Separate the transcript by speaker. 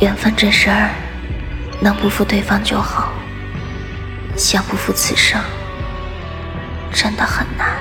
Speaker 1: 缘分这事儿能不负对方就好想不负此生真的很难。